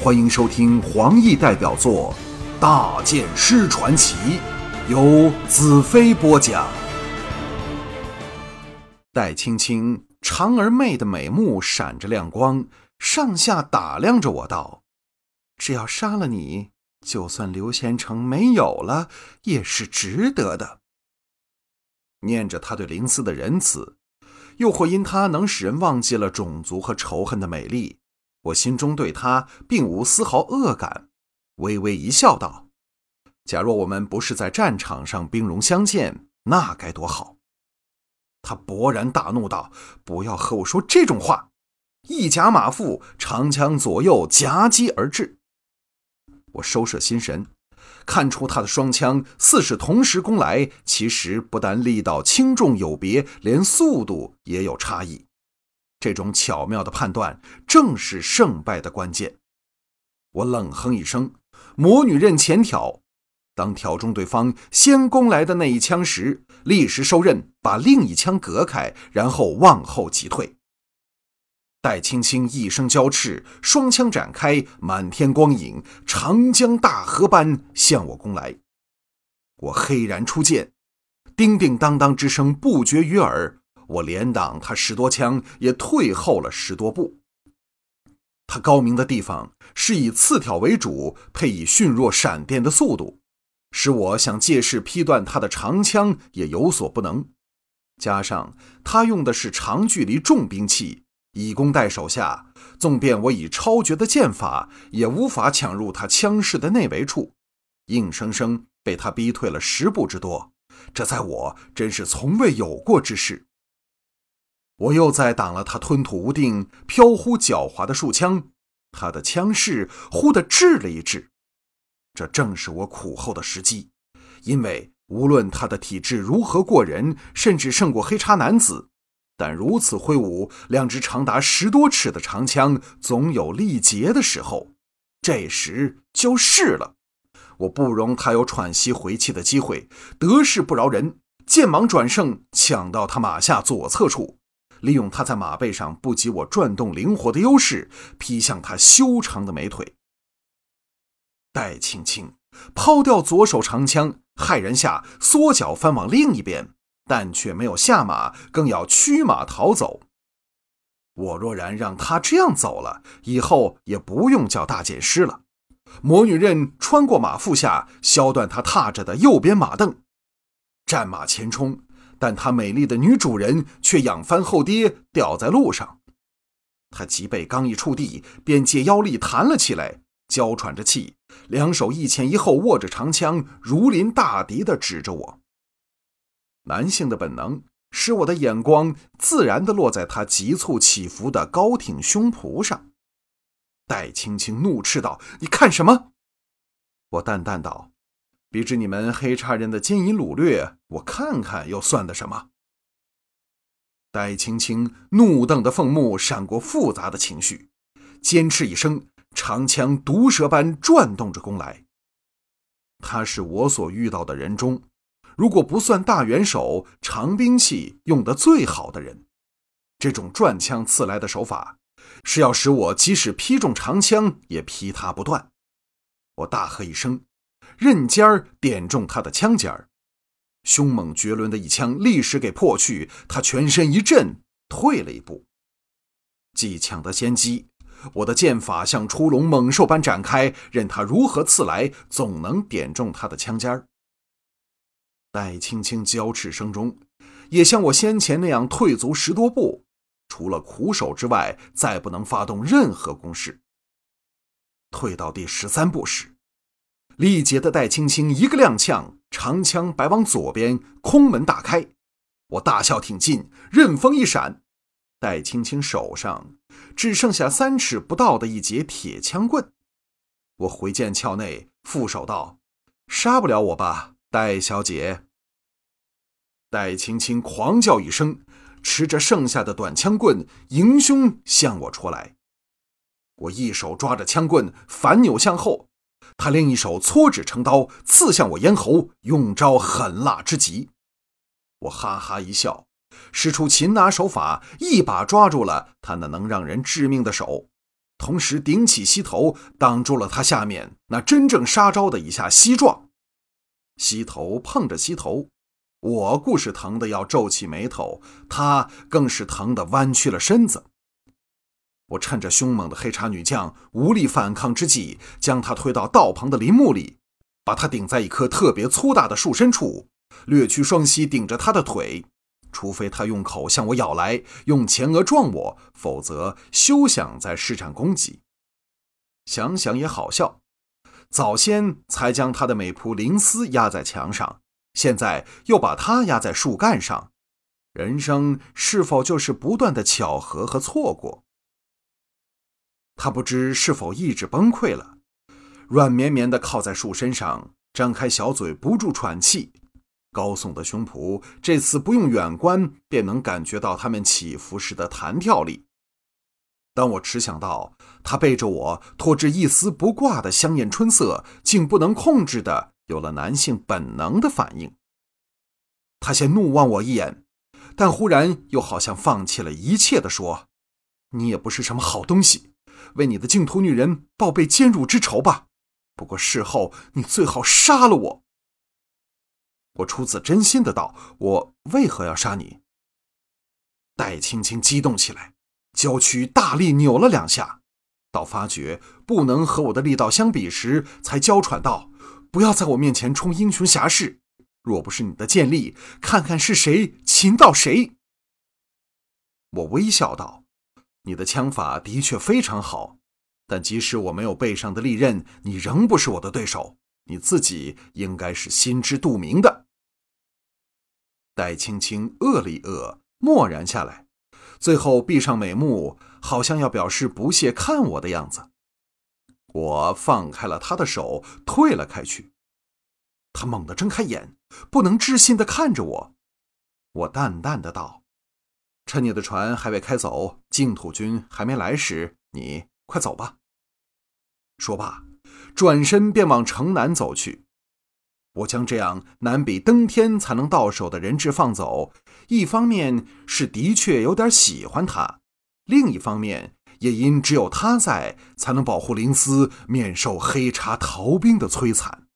欢迎收听黄奕代表作《大剑师传奇》，由子飞播讲。戴青青长而媚的美目闪着亮光，上下打量着我道：“只要杀了你，就算刘贤成没有了，也是值得的。”念着他对林思的仁慈。又或因他能使人忘记了种族和仇恨的美丽，我心中对他并无丝毫恶感，微微一笑，道：“假若我们不是在战场上兵戎相见，那该多好！”他勃然大怒道：“不要和我说这种话！”一甲马腹，长枪左右夹击而至。我收摄心神。看出他的双枪似是同时攻来，其实不但力道轻重有别，连速度也有差异。这种巧妙的判断正是胜败的关键。我冷哼一声，魔女刃前挑，当挑中对方先攻来的那一枪时，立时收刃，把另一枪隔开，然后往后急退。戴青青一声娇叱，双枪展开，满天光影，长江大河般向我攻来。我黑然出剑，叮叮当当之声不绝于耳。我连挡他十多枪，也退后了十多步。他高明的地方是以刺挑为主，配以迅若闪电的速度，使我想借势劈断他的长枪也有所不能。加上他用的是长距离重兵器。以攻代守下，纵便我以超绝的剑法，也无法抢入他枪势的内围处，硬生生被他逼退了十步之多。这在我真是从未有过之事。我又再挡了他吞吐无定、飘忽狡猾的数枪，他的枪势忽地滞了一滞。这正是我苦候的时机，因为无论他的体质如何过人，甚至胜过黑叉男子。但如此挥舞两只长达十多尺的长枪，总有力竭的时候。这时就是了，我不容他有喘息回气的机会，得势不饶人，剑芒转胜，抢到他马下左侧处，利用他在马背上不及我转动灵活的优势，劈向他修长的美腿。戴青青抛掉左手长枪，骇然下缩脚翻往另一边。但却没有下马，更要驱马逃走。我若然让他这样走了，以后也不用叫大剑师了。魔女刃穿过马腹下，削断他踏着的右边马镫，战马前冲，但他美丽的女主人却仰翻后跌，掉在路上。他脊背刚一触地，便借腰力弹了起来，娇喘着气，两手一前一后握着长枪，如临大敌地指着我。男性的本能使我的眼光自然地落在他急促起伏的高挺胸脯上。戴青青怒斥道：“你看什么？”我淡淡道：“比之你们黑叉人的奸淫掳掠，我看看又算得什么？”戴青青怒瞪的凤目闪过复杂的情绪，尖斥一声，长枪毒蛇般转动着攻来。他是我所遇到的人中。如果不算大元首，长兵器用的最好的人，这种转枪刺来的手法，是要使我即使劈中长枪也劈他不断。我大喝一声，刃尖儿点中他的枪尖儿，凶猛绝伦的一枪立时给破去，他全身一震，退了一步。既抢得先机，我的剑法像出笼猛兽般展开，任他如何刺来，总能点中他的枪尖儿。戴青青娇斥声中，也像我先前那样退足十多步，除了苦守之外，再不能发动任何攻势。退到第十三步时，力竭的戴青青一个踉跄，长枪摆往左边，空门大开。我大笑挺进，刃锋一闪，戴青青手上只剩下三尺不到的一截铁枪棍。我回剑鞘内，负手道：“杀不了我吧？”戴小姐，戴青青狂叫一声，持着剩下的短枪棍迎胸向我戳来。我一手抓着枪棍，反扭向后，他另一手搓指成刀，刺向我咽喉，用招狠辣之极。我哈哈一笑，使出擒拿手法，一把抓住了他那能让人致命的手。同时顶起膝头，挡住了他下面那真正杀招的一下膝撞。膝头碰着膝头，我故是疼得要皱起眉头，他更是疼得弯曲了身子。我趁着凶猛的黑茶女将无力反抗之际，将她推到道旁的林木里，把她顶在一棵特别粗大的树身处，略去双膝顶着她的腿。除非她用口向我咬来，用前额撞我，否则休想再施展攻击。想想也好笑，早先才将他的美仆林斯压在墙上，现在又把他压在树干上，人生是否就是不断的巧合和错过？他不知是否意志崩溃了，软绵绵的靠在树身上，张开小嘴不住喘气。高耸的胸脯，这次不用远观便能感觉到它们起伏时的弹跳力。当我迟想到他背着我拖着一丝不挂的香艳春色，竟不能控制的有了男性本能的反应。他先怒望我一眼，但忽然又好像放弃了一切的说：“你也不是什么好东西，为你的净土女人报备奸辱之仇吧。不过事后你最好杀了我。”我出自真心的道：“我为何要杀你？”戴青青激动起来，娇躯大力扭了两下，到发觉不能和我的力道相比时，才娇喘道：“不要在我面前充英雄侠士！若不是你的剑力，看看是谁擒到谁。”我微笑道：“你的枪法的确非常好，但即使我没有背上的利刃，你仍不是我的对手。你自己应该是心知肚明的。”戴青青愕了一愕，默然下来，最后闭上美目，好像要表示不屑看我的样子。我放开了他的手，退了开去。他猛地睁开眼，不能置信地看着我。我淡淡的道：“趁你的船还未开走，净土军还没来时，你快走吧。”说罢，转身便往城南走去。我将这样难比登天才能到手的人质放走，一方面是的确有点喜欢他，另一方面也因只有他在，才能保护林斯免受黑茶逃兵的摧残。